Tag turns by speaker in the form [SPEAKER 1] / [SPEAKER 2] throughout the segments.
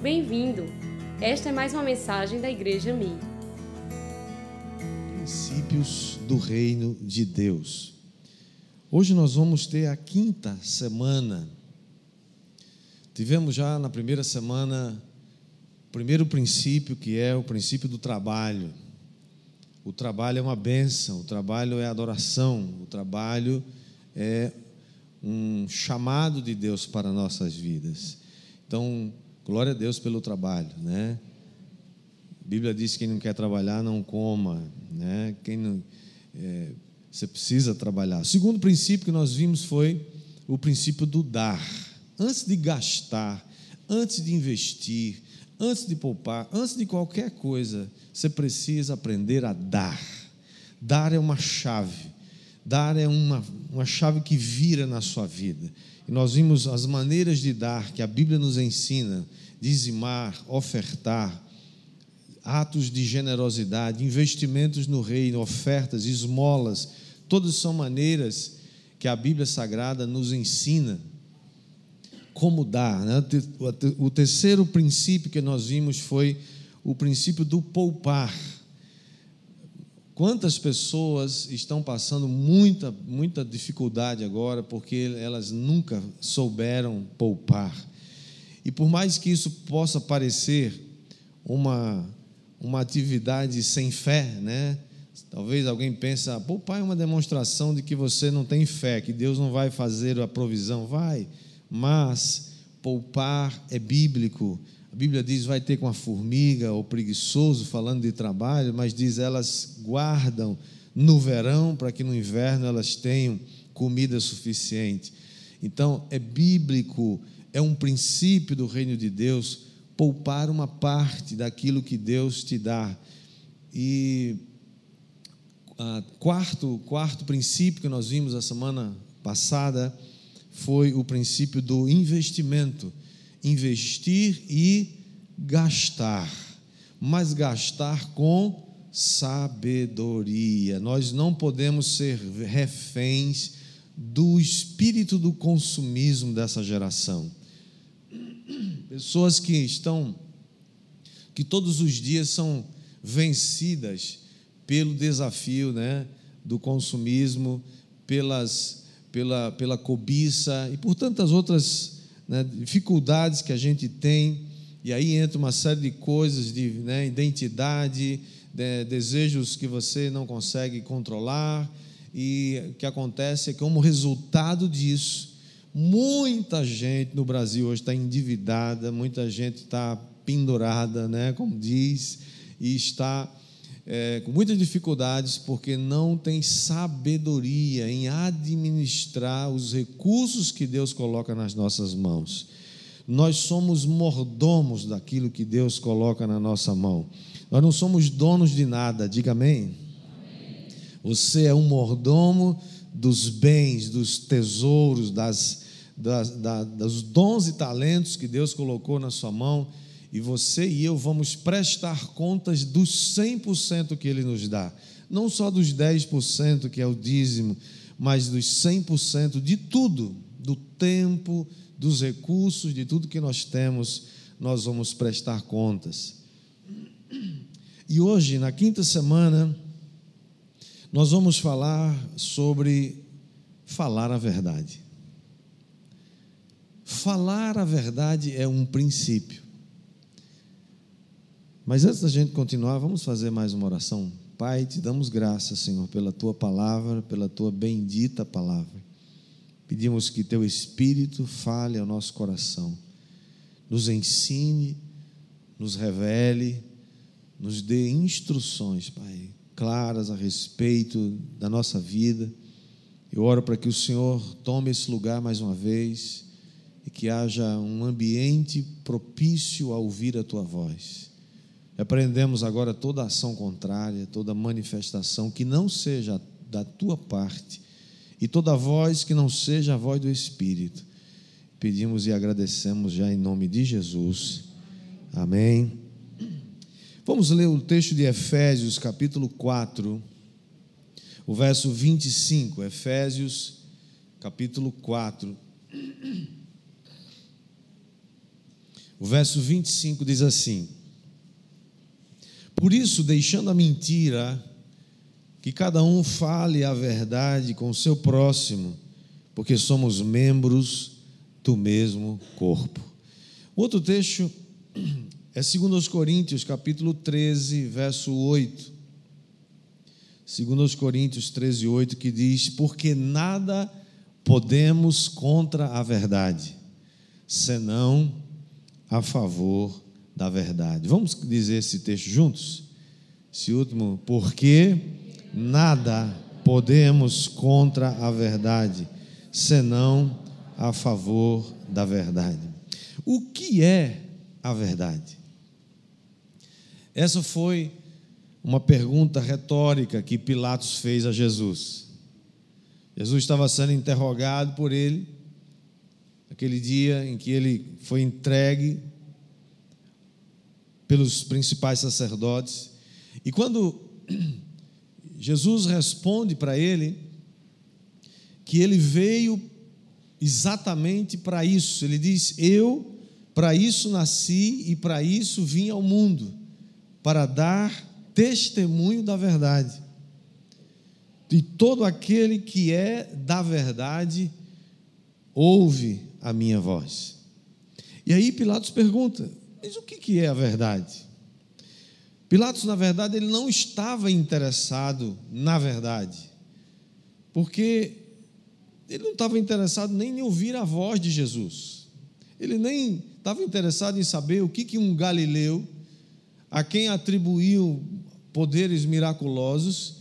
[SPEAKER 1] Bem-vindo! Esta é mais uma mensagem da Igreja Mi.
[SPEAKER 2] Princípios do Reino de Deus. Hoje nós vamos ter a quinta semana. Tivemos já na primeira semana o primeiro princípio, que é o princípio do trabalho. O trabalho é uma benção, o trabalho é adoração, o trabalho é um chamado de Deus para nossas vidas. Então, glória a Deus pelo trabalho, né? A Bíblia diz que quem não quer trabalhar não coma, né? Quem não, é, você precisa trabalhar. O segundo princípio que nós vimos foi o princípio do dar. Antes de gastar, antes de investir, antes de poupar, antes de qualquer coisa, você precisa aprender a dar. Dar é uma chave Dar é uma, uma chave que vira na sua vida. E nós vimos as maneiras de dar que a Bíblia nos ensina: dizimar, ofertar, atos de generosidade, investimentos no reino, ofertas, esmolas. Todas são maneiras que a Bíblia Sagrada nos ensina como dar. Né? O terceiro princípio que nós vimos foi o princípio do poupar. Quantas pessoas estão passando muita, muita dificuldade agora porque elas nunca souberam poupar. E por mais que isso possa parecer uma, uma atividade sem fé, né? Talvez alguém pense, ah, poupar é uma demonstração de que você não tem fé, que Deus não vai fazer a provisão. Vai, mas poupar é bíblico a Bíblia diz vai ter com a formiga ou preguiçoso, falando de trabalho, mas diz elas guardam no verão para que no inverno elas tenham comida suficiente. Então, é bíblico, é um princípio do reino de Deus poupar uma parte daquilo que Deus te dá. E a quarto, quarto princípio que nós vimos a semana passada foi o princípio do investimento investir e gastar, mas gastar com sabedoria. Nós não podemos ser reféns do espírito do consumismo dessa geração. Pessoas que estão, que todos os dias são vencidas pelo desafio né, do consumismo, pelas, pela, pela cobiça e por tantas outras né, dificuldades que a gente tem, e aí entra uma série de coisas de né, identidade, de, desejos que você não consegue controlar, e o que acontece é que, como resultado disso, muita gente no Brasil hoje está endividada, muita gente está pendurada, né, como diz, e está é, com muitas dificuldades porque não tem sabedoria em administrar os recursos que Deus coloca nas nossas mãos. Nós somos mordomos daquilo que Deus coloca na nossa mão. Nós não somos donos de nada, diga amém. amém. Você é um mordomo dos bens, dos tesouros, das, das, da, dos dons e talentos que Deus colocou na sua mão e você e eu vamos prestar contas dos 100% que Ele nos dá. Não só dos 10% que é o dízimo, mas dos 100% de tudo, do tempo, dos recursos, de tudo que nós temos, nós vamos prestar contas. E hoje, na quinta semana, nós vamos falar sobre falar a verdade. Falar a verdade é um princípio. Mas antes da gente continuar, vamos fazer mais uma oração. Pai, te damos graças, Senhor, pela tua palavra, pela tua bendita palavra. Pedimos que teu Espírito fale ao nosso coração, nos ensine, nos revele, nos dê instruções, Pai, claras a respeito da nossa vida. Eu oro para que o Senhor tome esse lugar mais uma vez e que haja um ambiente propício a ouvir a tua voz. Repreendemos agora toda ação contrária, toda manifestação que não seja da tua parte e toda voz que não seja a voz do Espírito. Pedimos e agradecemos já em nome de Jesus. Amém. Vamos ler o texto de Efésios, capítulo 4, o verso 25. Efésios, capítulo 4. O verso 25 diz assim: Por isso, deixando a mentira, que cada um fale a verdade com o seu próximo, porque somos membros do mesmo corpo. Outro texto é 2 Coríntios, capítulo 13, verso 8. 2 Coríntios 13, 8, que diz: Porque nada podemos contra a verdade, senão a favor da verdade. Vamos dizer esse texto juntos? Esse último, porque nada podemos contra a verdade, senão a favor da verdade. O que é a verdade? Essa foi uma pergunta retórica que Pilatos fez a Jesus. Jesus estava sendo interrogado por ele, aquele dia em que ele foi entregue pelos principais sacerdotes. E quando Jesus responde para ele que ele veio exatamente para isso, ele diz: Eu para isso nasci e para isso vim ao mundo, para dar testemunho da verdade. E todo aquele que é da verdade ouve a minha voz. E aí Pilatos pergunta: mas o que é a verdade? Pilatos, na verdade, ele não estava interessado na verdade, porque ele não estava interessado nem em ouvir a voz de Jesus, ele nem estava interessado em saber o que, que um galileu, a quem atribuíam poderes miraculosos,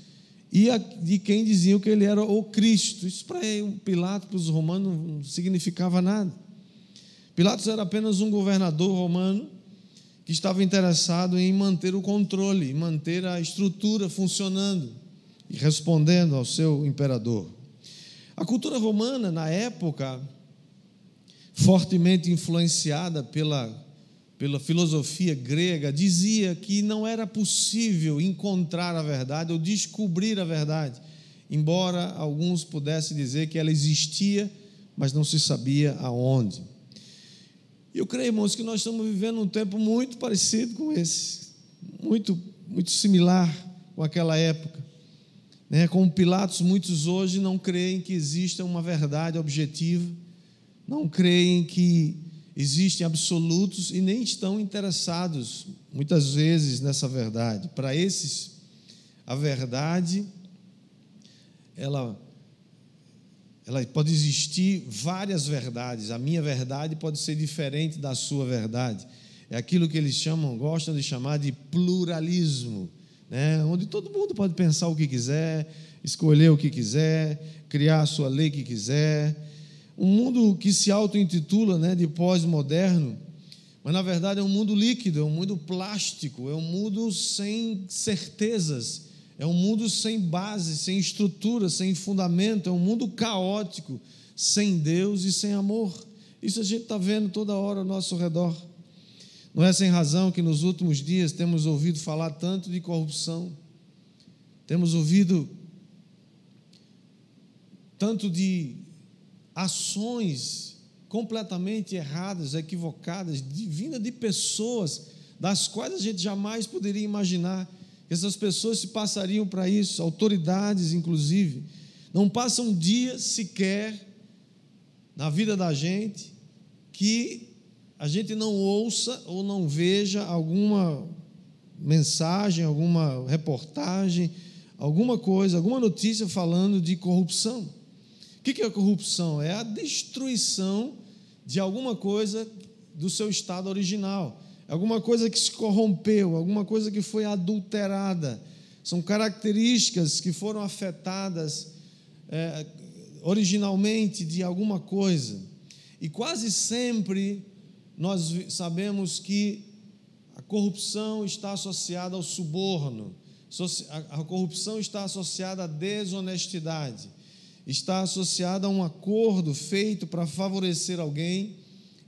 [SPEAKER 2] e a, de quem diziam que ele era o Cristo. Isso para Pilatos, para os romanos, não significava nada. Pilatos era apenas um governador romano que estava interessado em manter o controle, manter a estrutura funcionando e respondendo ao seu imperador. A cultura romana, na época, fortemente influenciada pela, pela filosofia grega, dizia que não era possível encontrar a verdade ou descobrir a verdade, embora alguns pudessem dizer que ela existia, mas não se sabia aonde. E eu creio, irmãos, que nós estamos vivendo um tempo muito parecido com esse, muito, muito similar com aquela época. Né? Como Pilatos, muitos hoje não creem que exista uma verdade objetiva, não creem que existem absolutos e nem estão interessados, muitas vezes, nessa verdade. Para esses, a verdade, ela ela pode existir várias verdades. A minha verdade pode ser diferente da sua verdade. É aquilo que eles chamam, gostam de chamar de pluralismo, né? onde todo mundo pode pensar o que quiser, escolher o que quiser, criar a sua lei que quiser. Um mundo que se auto-intitula né, de pós-moderno, mas na verdade é um mundo líquido, é um mundo plástico, é um mundo sem certezas é um mundo sem base, sem estrutura, sem fundamento, é um mundo caótico, sem Deus e sem amor. Isso a gente está vendo toda hora ao nosso redor. Não é sem razão que nos últimos dias temos ouvido falar tanto de corrupção, temos ouvido tanto de ações completamente erradas, equivocadas, vinda de pessoas das quais a gente jamais poderia imaginar essas pessoas se passariam para isso, autoridades inclusive, não passa um dia sequer na vida da gente que a gente não ouça ou não veja alguma mensagem, alguma reportagem, alguma coisa, alguma notícia falando de corrupção. O que é corrupção? É a destruição de alguma coisa do seu estado original alguma coisa que se corrompeu, alguma coisa que foi adulterada. São características que foram afetadas é, originalmente de alguma coisa. E quase sempre nós sabemos que a corrupção está associada ao suborno, a corrupção está associada à desonestidade, está associada a um acordo feito para favorecer alguém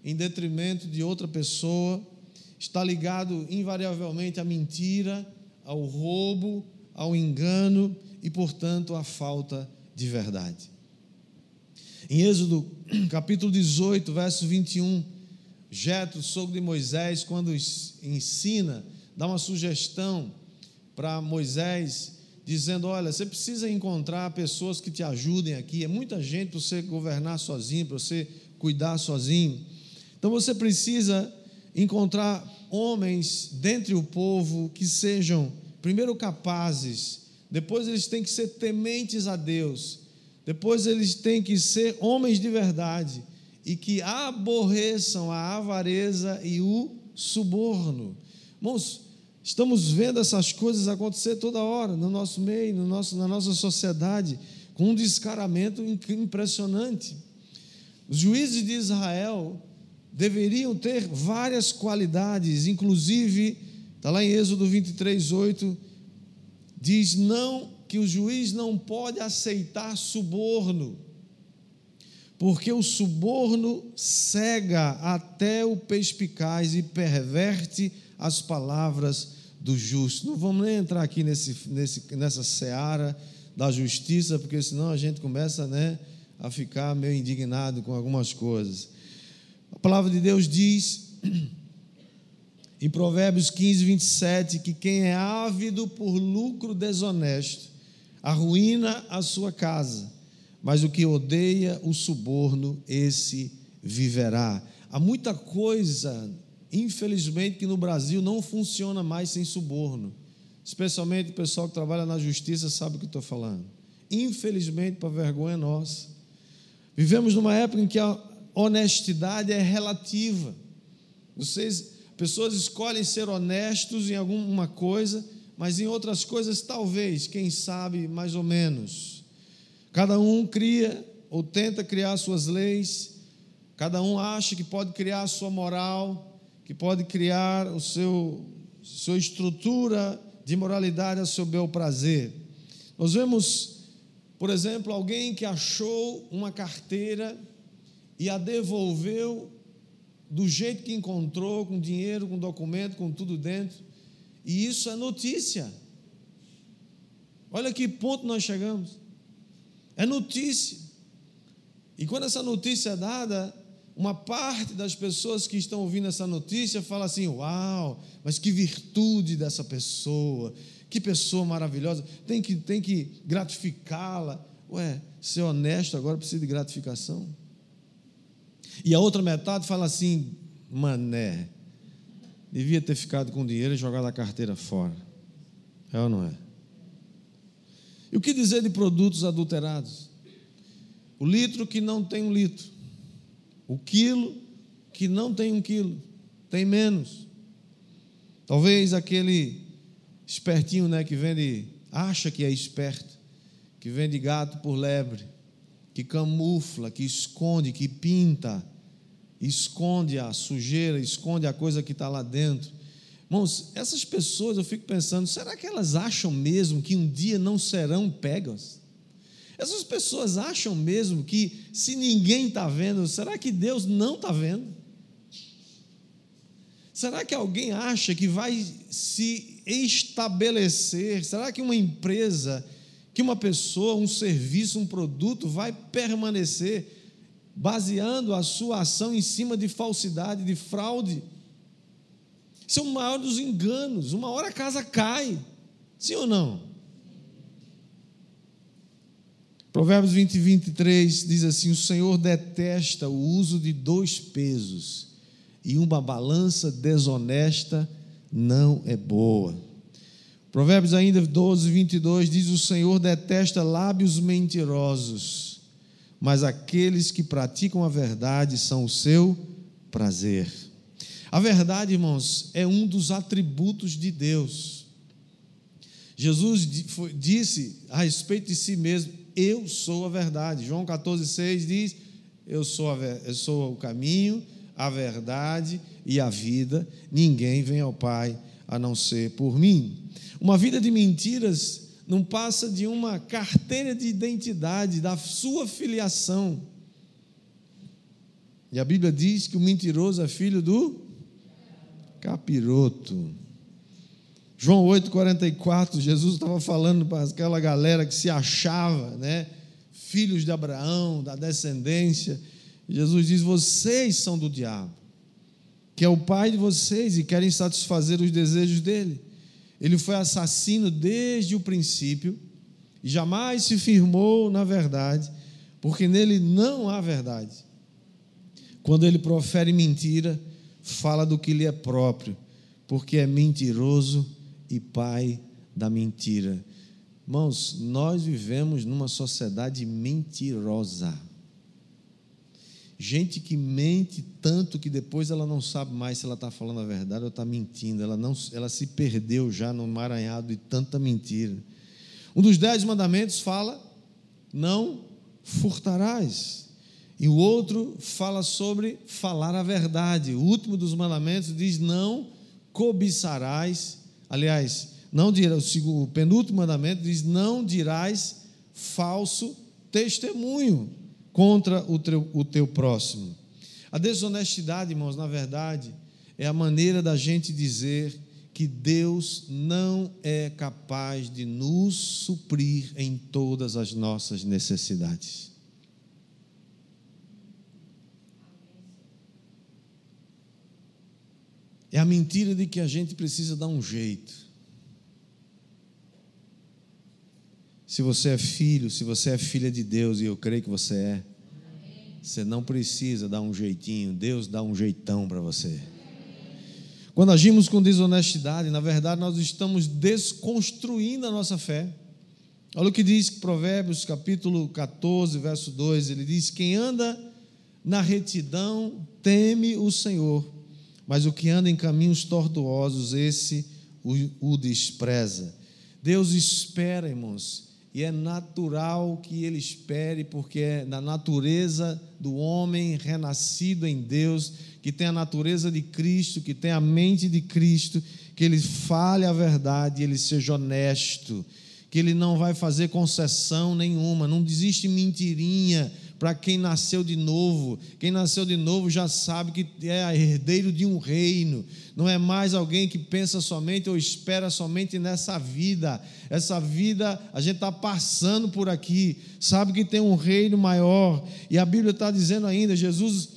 [SPEAKER 2] em detrimento de outra pessoa está ligado invariavelmente à mentira, ao roubo, ao engano e, portanto, à falta de verdade. Em Êxodo capítulo 18, verso 21, Jetro, sogro de Moisés, quando ensina, dá uma sugestão para Moisés, dizendo: Olha, você precisa encontrar pessoas que te ajudem aqui. É muita gente para você governar sozinho, para você cuidar sozinho. Então você precisa encontrar homens dentre o povo que sejam, primeiro, capazes, depois eles têm que ser tementes a Deus, depois eles têm que ser homens de verdade e que aborreçam a avareza e o suborno. Irmãos, estamos vendo essas coisas acontecer toda hora no nosso meio, no nosso, na nossa sociedade, com um descaramento impressionante. Os juízes de Israel deveriam ter várias qualidades, inclusive, está lá em Êxodo 23, 8, diz não que o juiz não pode aceitar suborno porque o suborno cega até o perspicaz e perverte as palavras do justo. Não vamos nem entrar aqui nesse, nesse, nessa seara da justiça, porque senão a gente começa né, a ficar meio indignado com algumas coisas. A palavra de Deus diz em Provérbios 15, 27 que quem é ávido por lucro desonesto arruína a sua casa mas o que odeia o suborno, esse viverá. Há muita coisa, infelizmente, que no Brasil não funciona mais sem suborno. Especialmente o pessoal que trabalha na justiça sabe o que estou falando. Infelizmente, para vergonha nossa. Vivemos numa época em que a honestidade é relativa. Vocês, pessoas escolhem ser honestos em alguma coisa, mas em outras coisas, talvez, quem sabe, mais ou menos. Cada um cria ou tenta criar suas leis, cada um acha que pode criar a sua moral, que pode criar o seu sua estrutura de moralidade a seu bel prazer. Nós vemos, por exemplo, alguém que achou uma carteira e a devolveu do jeito que encontrou, com dinheiro, com documento, com tudo dentro. E isso é notícia. Olha que ponto nós chegamos. É notícia. E quando essa notícia é dada, uma parte das pessoas que estão ouvindo essa notícia fala assim: Uau, mas que virtude dessa pessoa, que pessoa maravilhosa, tem que, tem que gratificá-la. Ué, ser honesto agora precisa de gratificação. E a outra metade fala assim: Mané, devia ter ficado com o dinheiro e jogado a carteira fora. É ou não é? E o que dizer de produtos adulterados? O litro que não tem um litro, o quilo que não tem um quilo, tem menos. Talvez aquele espertinho, né, que vende, acha que é esperto, que vende gato por lebre, que camufla, que esconde, que pinta, esconde a sujeira, esconde a coisa que está lá dentro. Irmãos, essas pessoas, eu fico pensando, será que elas acham mesmo que um dia não serão pegas? Essas pessoas acham mesmo que se ninguém está vendo, será que Deus não está vendo? Será que alguém acha que vai se estabelecer? Será que uma empresa, que uma pessoa, um serviço, um produto vai permanecer baseando a sua ação em cima de falsidade, de fraude? Isso é o maior dos enganos. Uma hora a casa cai. Sim ou não? Provérbios 20 e 23 diz assim: O Senhor detesta o uso de dois pesos, e uma balança desonesta não é boa. Provérbios ainda 12, 22 diz: O Senhor detesta lábios mentirosos, mas aqueles que praticam a verdade são o seu prazer. A verdade, irmãos, é um dos atributos de Deus. Jesus disse a respeito de si mesmo: Eu sou a verdade. João 14,6 diz: eu sou, a, eu sou o caminho, a verdade e a vida. Ninguém vem ao Pai a não ser por mim. Uma vida de mentiras não passa de uma carteira de identidade da sua filiação. E a Bíblia diz que o mentiroso é filho do Capiroto. João 8,44, Jesus estava falando para aquela galera que se achava, né? Filhos de Abraão, da descendência. Jesus diz: Vocês são do diabo. Que é o pai de vocês e querem satisfazer os desejos dele. Ele foi assassino desde o princípio e jamais se firmou na verdade, porque nele não há verdade. Quando ele profere mentira, fala do que lhe é próprio, porque é mentiroso e pai da mentira. Irmãos, nós vivemos numa sociedade mentirosa. Gente que mente tanto que depois ela não sabe mais se ela está falando a verdade ou está mentindo. Ela, não, ela se perdeu já no emaranhado de tanta mentira. Um dos dez mandamentos fala: não furtarás. E o outro fala sobre falar a verdade. O último dos mandamentos diz: não cobiçarás. Aliás, não dirás, o penúltimo mandamento diz: não dirás falso testemunho contra o teu, o teu próximo. A desonestidade, irmãos, na verdade, é a maneira da gente dizer que Deus não é capaz de nos suprir em todas as nossas necessidades. É a mentira de que a gente precisa dar um jeito. Se você é filho, se você é filha de Deus, e eu creio que você é, você não precisa dar um jeitinho, Deus dá um jeitão para você. Quando agimos com desonestidade, na verdade, nós estamos desconstruindo a nossa fé. Olha o que diz Provérbios capítulo 14, verso 2: ele diz: Quem anda na retidão teme o Senhor mas o que anda em caminhos tortuosos, esse o, o despreza. Deus espera, irmãos, e é natural que ele espere, porque é na natureza do homem renascido em Deus, que tem a natureza de Cristo, que tem a mente de Cristo, que ele fale a verdade, ele seja honesto, que ele não vai fazer concessão nenhuma, não desiste mentirinha para quem nasceu de novo. Quem nasceu de novo já sabe que é herdeiro de um reino. Não é mais alguém que pensa somente ou espera somente nessa vida. Essa vida a gente está passando por aqui, sabe que tem um reino maior. E a Bíblia está dizendo ainda, Jesus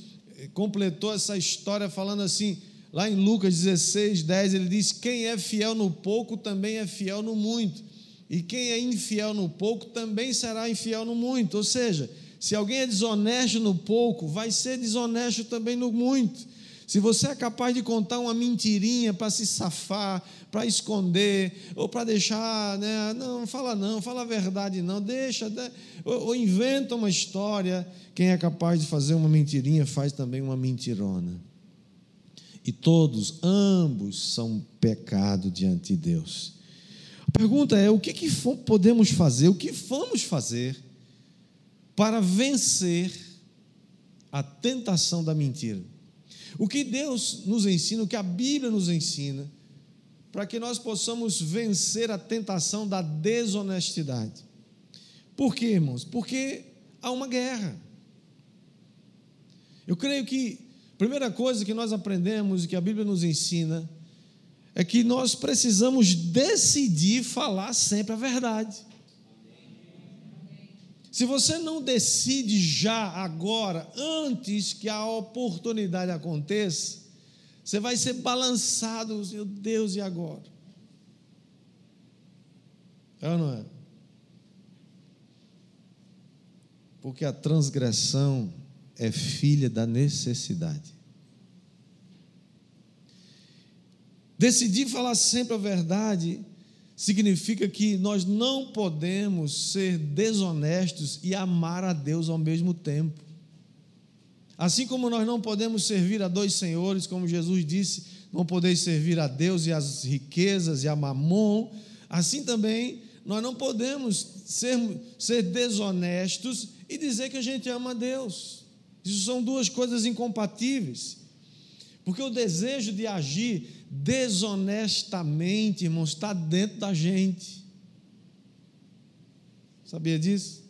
[SPEAKER 2] completou essa história falando assim. Lá em Lucas 16, 10, ele diz: Quem é fiel no pouco também é fiel no muito, e quem é infiel no pouco também será infiel no muito. Ou seja, se alguém é desonesto no pouco, vai ser desonesto também no muito. Se você é capaz de contar uma mentirinha para se safar, para esconder, ou para deixar, né, não, fala não, fala a verdade não, deixa, né, ou, ou inventa uma história, quem é capaz de fazer uma mentirinha faz também uma mentirona. E todos, ambos, são pecado diante de Deus. A pergunta é: o que, que podemos fazer, o que vamos fazer para vencer a tentação da mentira. O que Deus nos ensina, o que a Bíblia nos ensina, para que nós possamos vencer a tentação da desonestidade. Por quê, irmãos? Porque há uma guerra. Eu creio que a primeira coisa que nós aprendemos e que a Bíblia nos ensina é que nós precisamos decidir falar sempre a verdade. Se você não decide já, agora, antes que a oportunidade aconteça, você vai ser balançado, meu Deus, e agora? É ou não é? Porque a transgressão é filha da necessidade. Decidir falar sempre a verdade significa que nós não podemos ser desonestos e amar a Deus ao mesmo tempo. Assim como nós não podemos servir a dois senhores, como Jesus disse, não podeis servir a Deus e as riquezas e a mamon, assim também nós não podemos ser, ser desonestos e dizer que a gente ama a Deus. Isso são duas coisas incompatíveis. Porque o desejo de agir desonestamente, irmãos, está dentro da gente. Sabia disso?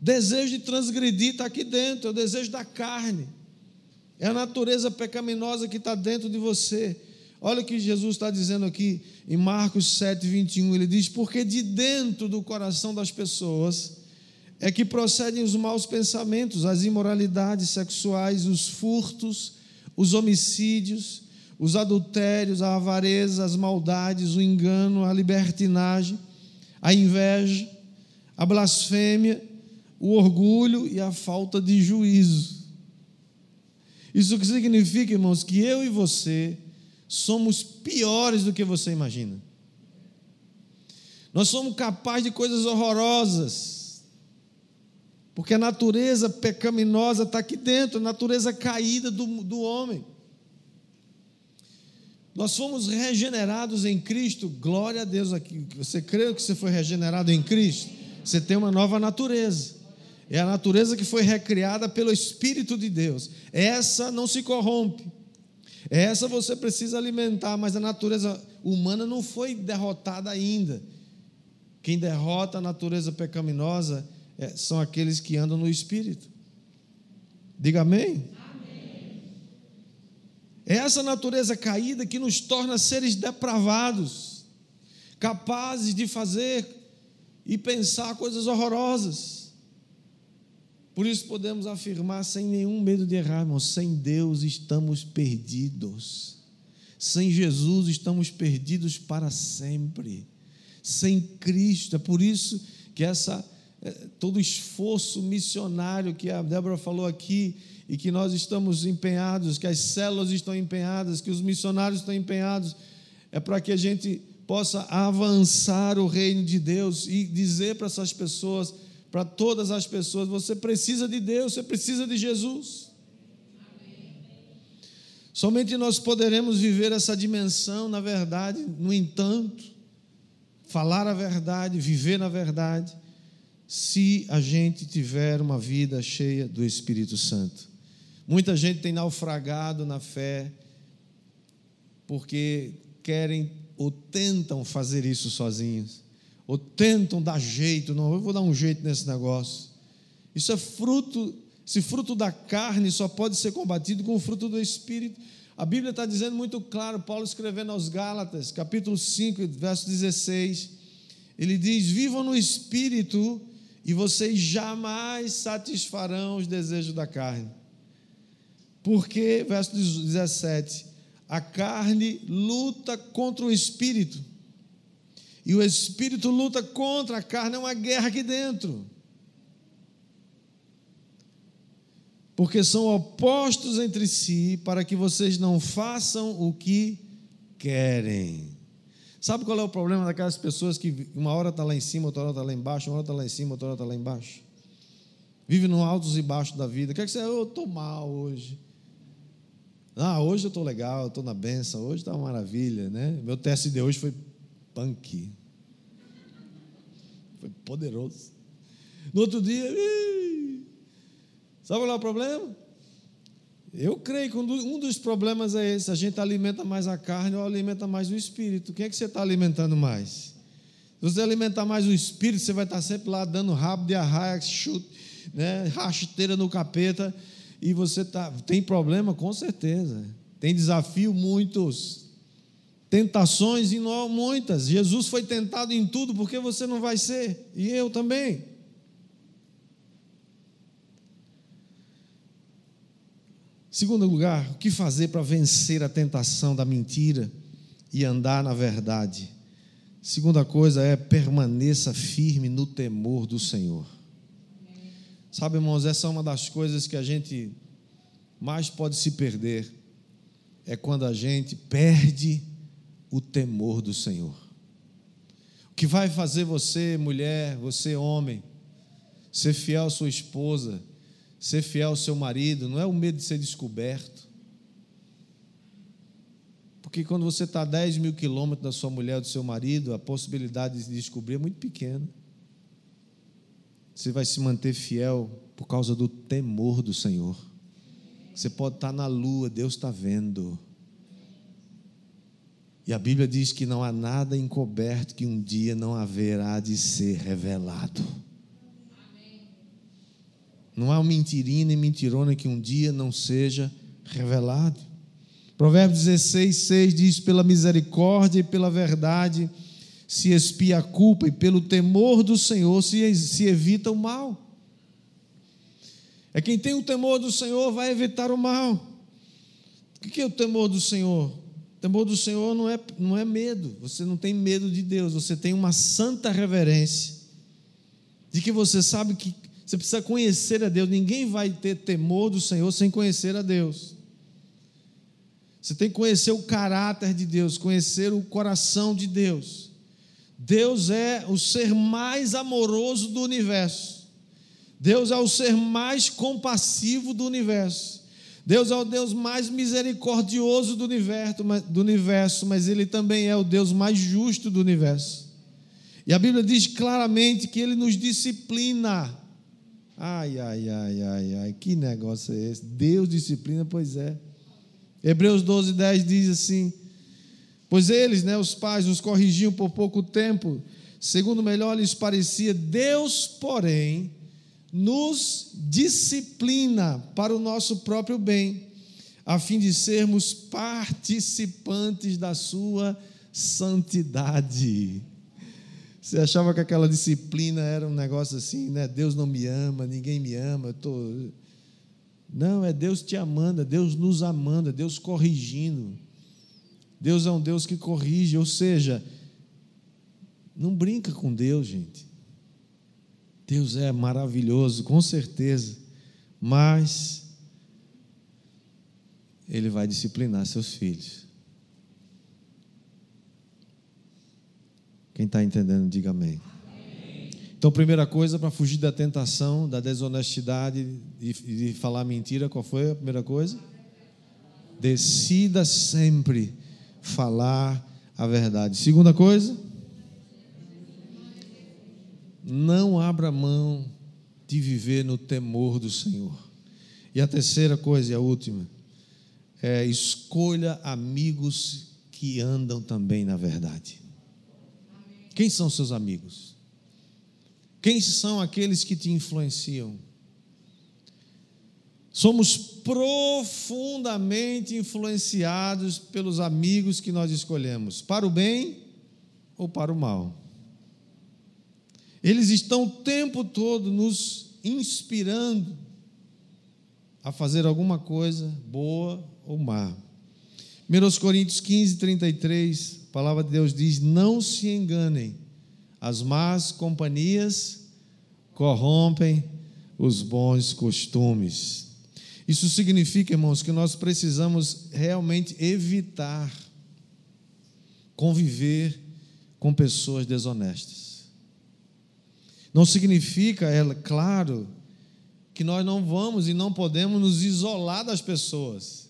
[SPEAKER 2] Desejo de transgredir está aqui dentro, é o desejo da carne. É a natureza pecaminosa que está dentro de você. Olha o que Jesus está dizendo aqui em Marcos 7, 21. Ele diz: Porque de dentro do coração das pessoas é que procedem os maus pensamentos, as imoralidades sexuais, os furtos, os homicídios, os adultérios, a avareza, as maldades, o engano, a libertinagem, a inveja, a blasfêmia, o orgulho e a falta de juízo. Isso que significa, irmãos, que eu e você somos piores do que você imagina. Nós somos capazes de coisas horrorosas, porque a natureza pecaminosa está aqui dentro, a natureza caída do, do homem. Nós fomos regenerados em Cristo, glória a Deus aqui. Você crê que você foi regenerado em Cristo? Você tem uma nova natureza. É a natureza que foi recriada pelo Espírito de Deus. Essa não se corrompe. Essa você precisa alimentar, mas a natureza humana não foi derrotada ainda. Quem derrota a natureza pecaminosa é, são aqueles que andam no Espírito. Diga amém. amém. É essa natureza caída que nos torna seres depravados, capazes de fazer e pensar coisas horrorosas. Por isso podemos afirmar sem nenhum medo de errar, irmãos, sem Deus estamos perdidos. Sem Jesus estamos perdidos para sempre sem Cristo. É por isso que essa é, todo esforço missionário que a Débora falou aqui e que nós estamos empenhados, que as células estão empenhadas, que os missionários estão empenhados, é para que a gente possa avançar o reino de Deus e dizer para essas pessoas, para todas as pessoas, você precisa de Deus, você precisa de Jesus. Somente nós poderemos viver essa dimensão, na verdade, no entanto, falar a verdade, viver na verdade, se a gente tiver uma vida cheia do Espírito Santo. Muita gente tem naufragado na fé porque querem ou tentam fazer isso sozinhos, ou tentam dar jeito, não, eu vou dar um jeito nesse negócio. Isso é fruto, esse fruto da carne só pode ser combatido com o fruto do Espírito. A Bíblia está dizendo muito claro, Paulo escrevendo aos Gálatas, capítulo 5, verso 16, ele diz: Vivam no espírito e vocês jamais satisfarão os desejos da carne. Porque, verso 17, a carne luta contra o espírito, e o espírito luta contra a carne, é uma guerra aqui dentro. porque são opostos entre si, para que vocês não façam o que querem. Sabe qual é o problema daquelas pessoas que uma hora está lá em cima, outra hora está lá embaixo, uma hora está lá em cima, outra hora está lá embaixo? Vive no altos e baixos da vida. Quer que você, eu estou mal hoje. Ah, hoje eu estou legal, estou na benção, hoje está uma maravilha, né? Meu teste de hoje foi punk. Foi poderoso. No outro dia, Sabe qual é o problema? Eu creio que um dos problemas é esse: a gente alimenta mais a carne ou alimenta mais o espírito. Quem é que você está alimentando mais? Se você alimentar mais o espírito, você vai estar sempre lá dando rabo de arraia, chute, né, rasteira no capeta, e você tá, tem problema? Com certeza. Tem desafio? Muitos. Tentações muitas. Jesus foi tentado em tudo, porque você não vai ser? E eu também. Segundo lugar, o que fazer para vencer a tentação da mentira e andar na verdade? Segunda coisa é permaneça firme no temor do Senhor. Sabe, irmãos, essa é uma das coisas que a gente mais pode se perder. É quando a gente perde o temor do Senhor. O que vai fazer você, mulher, você, homem, ser fiel à sua esposa, ser fiel ao seu marido, não é o medo de ser descoberto. Porque quando você está a 10 mil quilômetros da sua mulher ou do seu marido, a possibilidade de descobrir é muito pequena. Você vai se manter fiel por causa do temor do Senhor. Você pode estar na lua, Deus está vendo. E a Bíblia diz que não há nada encoberto que um dia não haverá de ser revelado. Não há um mentirinho nem mentirona que um dia não seja revelado. Provérbios 16, 6 diz: Pela misericórdia e pela verdade se expia a culpa, e pelo temor do Senhor se, se evita o mal. É quem tem o temor do Senhor vai evitar o mal. O que é o temor do Senhor? O temor do Senhor não é, não é medo, você não tem medo de Deus, você tem uma santa reverência, de que você sabe que você precisa conhecer a Deus, ninguém vai ter temor do Senhor sem conhecer a Deus. Você tem que conhecer o caráter de Deus, conhecer o coração de Deus. Deus é o ser mais amoroso do universo. Deus é o ser mais compassivo do universo. Deus é o Deus mais misericordioso do universo, mas Ele também é o Deus mais justo do universo. E a Bíblia diz claramente que Ele nos disciplina. Ai, ai, ai, ai, ai, que negócio é esse? Deus disciplina, pois é. Hebreus 12, 10 diz assim: Pois eles, né, os pais, os corrigiam por pouco tempo, segundo melhor lhes parecia, Deus, porém, nos disciplina para o nosso próprio bem, a fim de sermos participantes da sua santidade. Você achava que aquela disciplina era um negócio assim, né? Deus não me ama, ninguém me ama, eu tô Não, é Deus te amando, é Deus nos amando, é Deus corrigindo. Deus é um Deus que corrige, ou seja, não brinca com Deus, gente. Deus é maravilhoso, com certeza, mas Ele vai disciplinar seus filhos. Quem está entendendo, diga amém. Então, primeira coisa, para fugir da tentação, da desonestidade e de, de falar mentira, qual foi a primeira coisa? Decida sempre falar a verdade. Segunda coisa, não abra mão de viver no temor do Senhor. E a terceira coisa e a última é escolha amigos que andam também na verdade. Quem são seus amigos? Quem são aqueles que te influenciam? Somos profundamente influenciados pelos amigos que nós escolhemos, para o bem ou para o mal. Eles estão o tempo todo nos inspirando a fazer alguma coisa boa ou má. 1 Coríntios 15, 33, a palavra de Deus diz: Não se enganem, as más companhias corrompem os bons costumes. Isso significa, irmãos, que nós precisamos realmente evitar conviver com pessoas desonestas. Não significa, é claro, que nós não vamos e não podemos nos isolar das pessoas,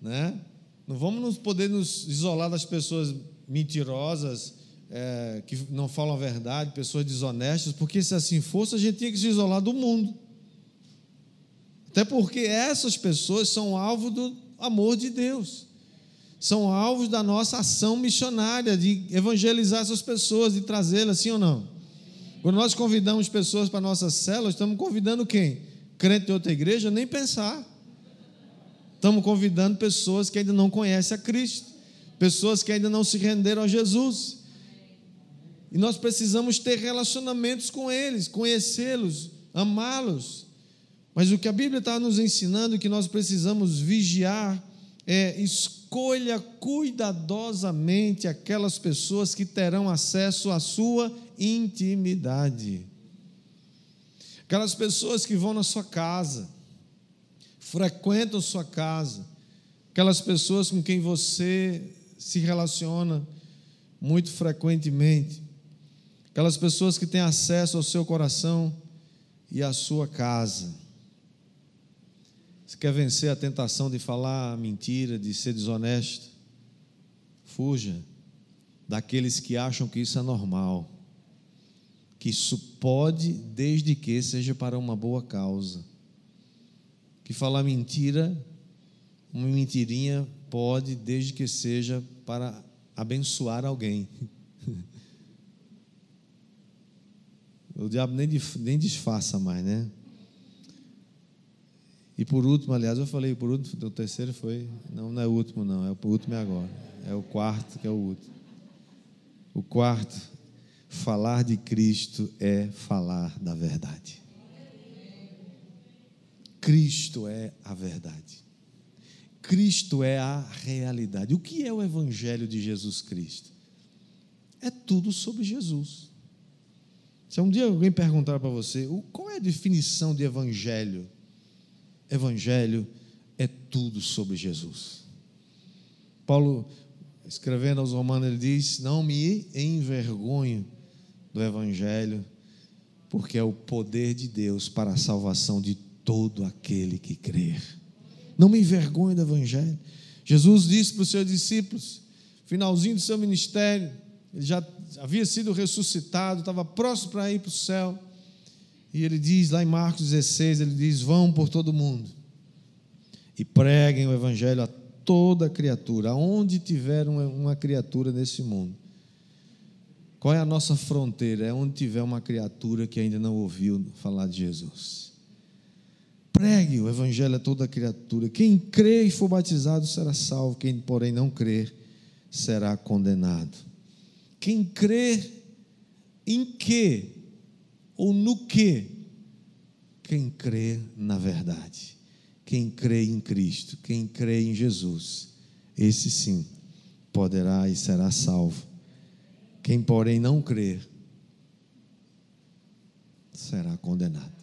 [SPEAKER 2] né? Não vamos nos poder nos isolar das pessoas mentirosas, é, que não falam a verdade, pessoas desonestas, porque se assim fosse, a gente tinha que se isolar do mundo. Até porque essas pessoas são alvo do amor de Deus, são alvos da nossa ação missionária de evangelizar essas pessoas, de trazê-las, sim ou não? Quando nós convidamos pessoas para a nossa célula, estamos convidando quem? Crente de outra igreja? Nem pensar. Estamos convidando pessoas que ainda não conhecem a Cristo, pessoas que ainda não se renderam a Jesus. E nós precisamos ter relacionamentos com eles, conhecê-los, amá-los. Mas o que a Bíblia está nos ensinando que nós precisamos vigiar é escolha cuidadosamente aquelas pessoas que terão acesso à sua intimidade. Aquelas pessoas que vão na sua casa, frequentam sua casa, aquelas pessoas com quem você se relaciona muito frequentemente, aquelas pessoas que têm acesso ao seu coração e à sua casa. Você quer vencer a tentação de falar mentira, de ser desonesto? Fuja daqueles que acham que isso é normal que isso pode, desde que seja para uma boa causa. Que falar mentira, uma mentirinha pode, desde que seja para abençoar alguém. O diabo nem, nem disfarça mais, né? E por último, aliás, eu falei por último, o terceiro foi. Não, não é o último, não. É o último é agora. É o quarto que é o último. O quarto Falar de Cristo é falar da verdade. Cristo é a verdade. Cristo é a realidade. O que é o Evangelho de Jesus Cristo? É tudo sobre Jesus. Se um dia alguém perguntar para você qual é a definição de Evangelho, Evangelho é tudo sobre Jesus. Paulo, escrevendo aos Romanos, ele diz: Não me envergonho do Evangelho, porque é o poder de Deus para a salvação de todo aquele que crer. Não me envergonhe do Evangelho. Jesus disse para os seus discípulos, finalzinho do seu ministério, ele já havia sido ressuscitado, estava próximo para ir para o céu. E ele diz lá em Marcos 16, ele diz: "Vão por todo mundo e preguem o evangelho a toda criatura, aonde tiver uma, criatura nesse mundo. Qual é a nossa fronteira? É onde tiver uma criatura que ainda não ouviu falar de Jesus. Pregue o evangelho a toda criatura. Quem crê e for batizado será salvo, quem, porém, não crer será condenado. Quem crê em que ou no que? Quem crê na verdade. Quem crê em Cristo, quem crê em Jesus, esse sim poderá e será salvo. Quem, porém, não crer, será condenado.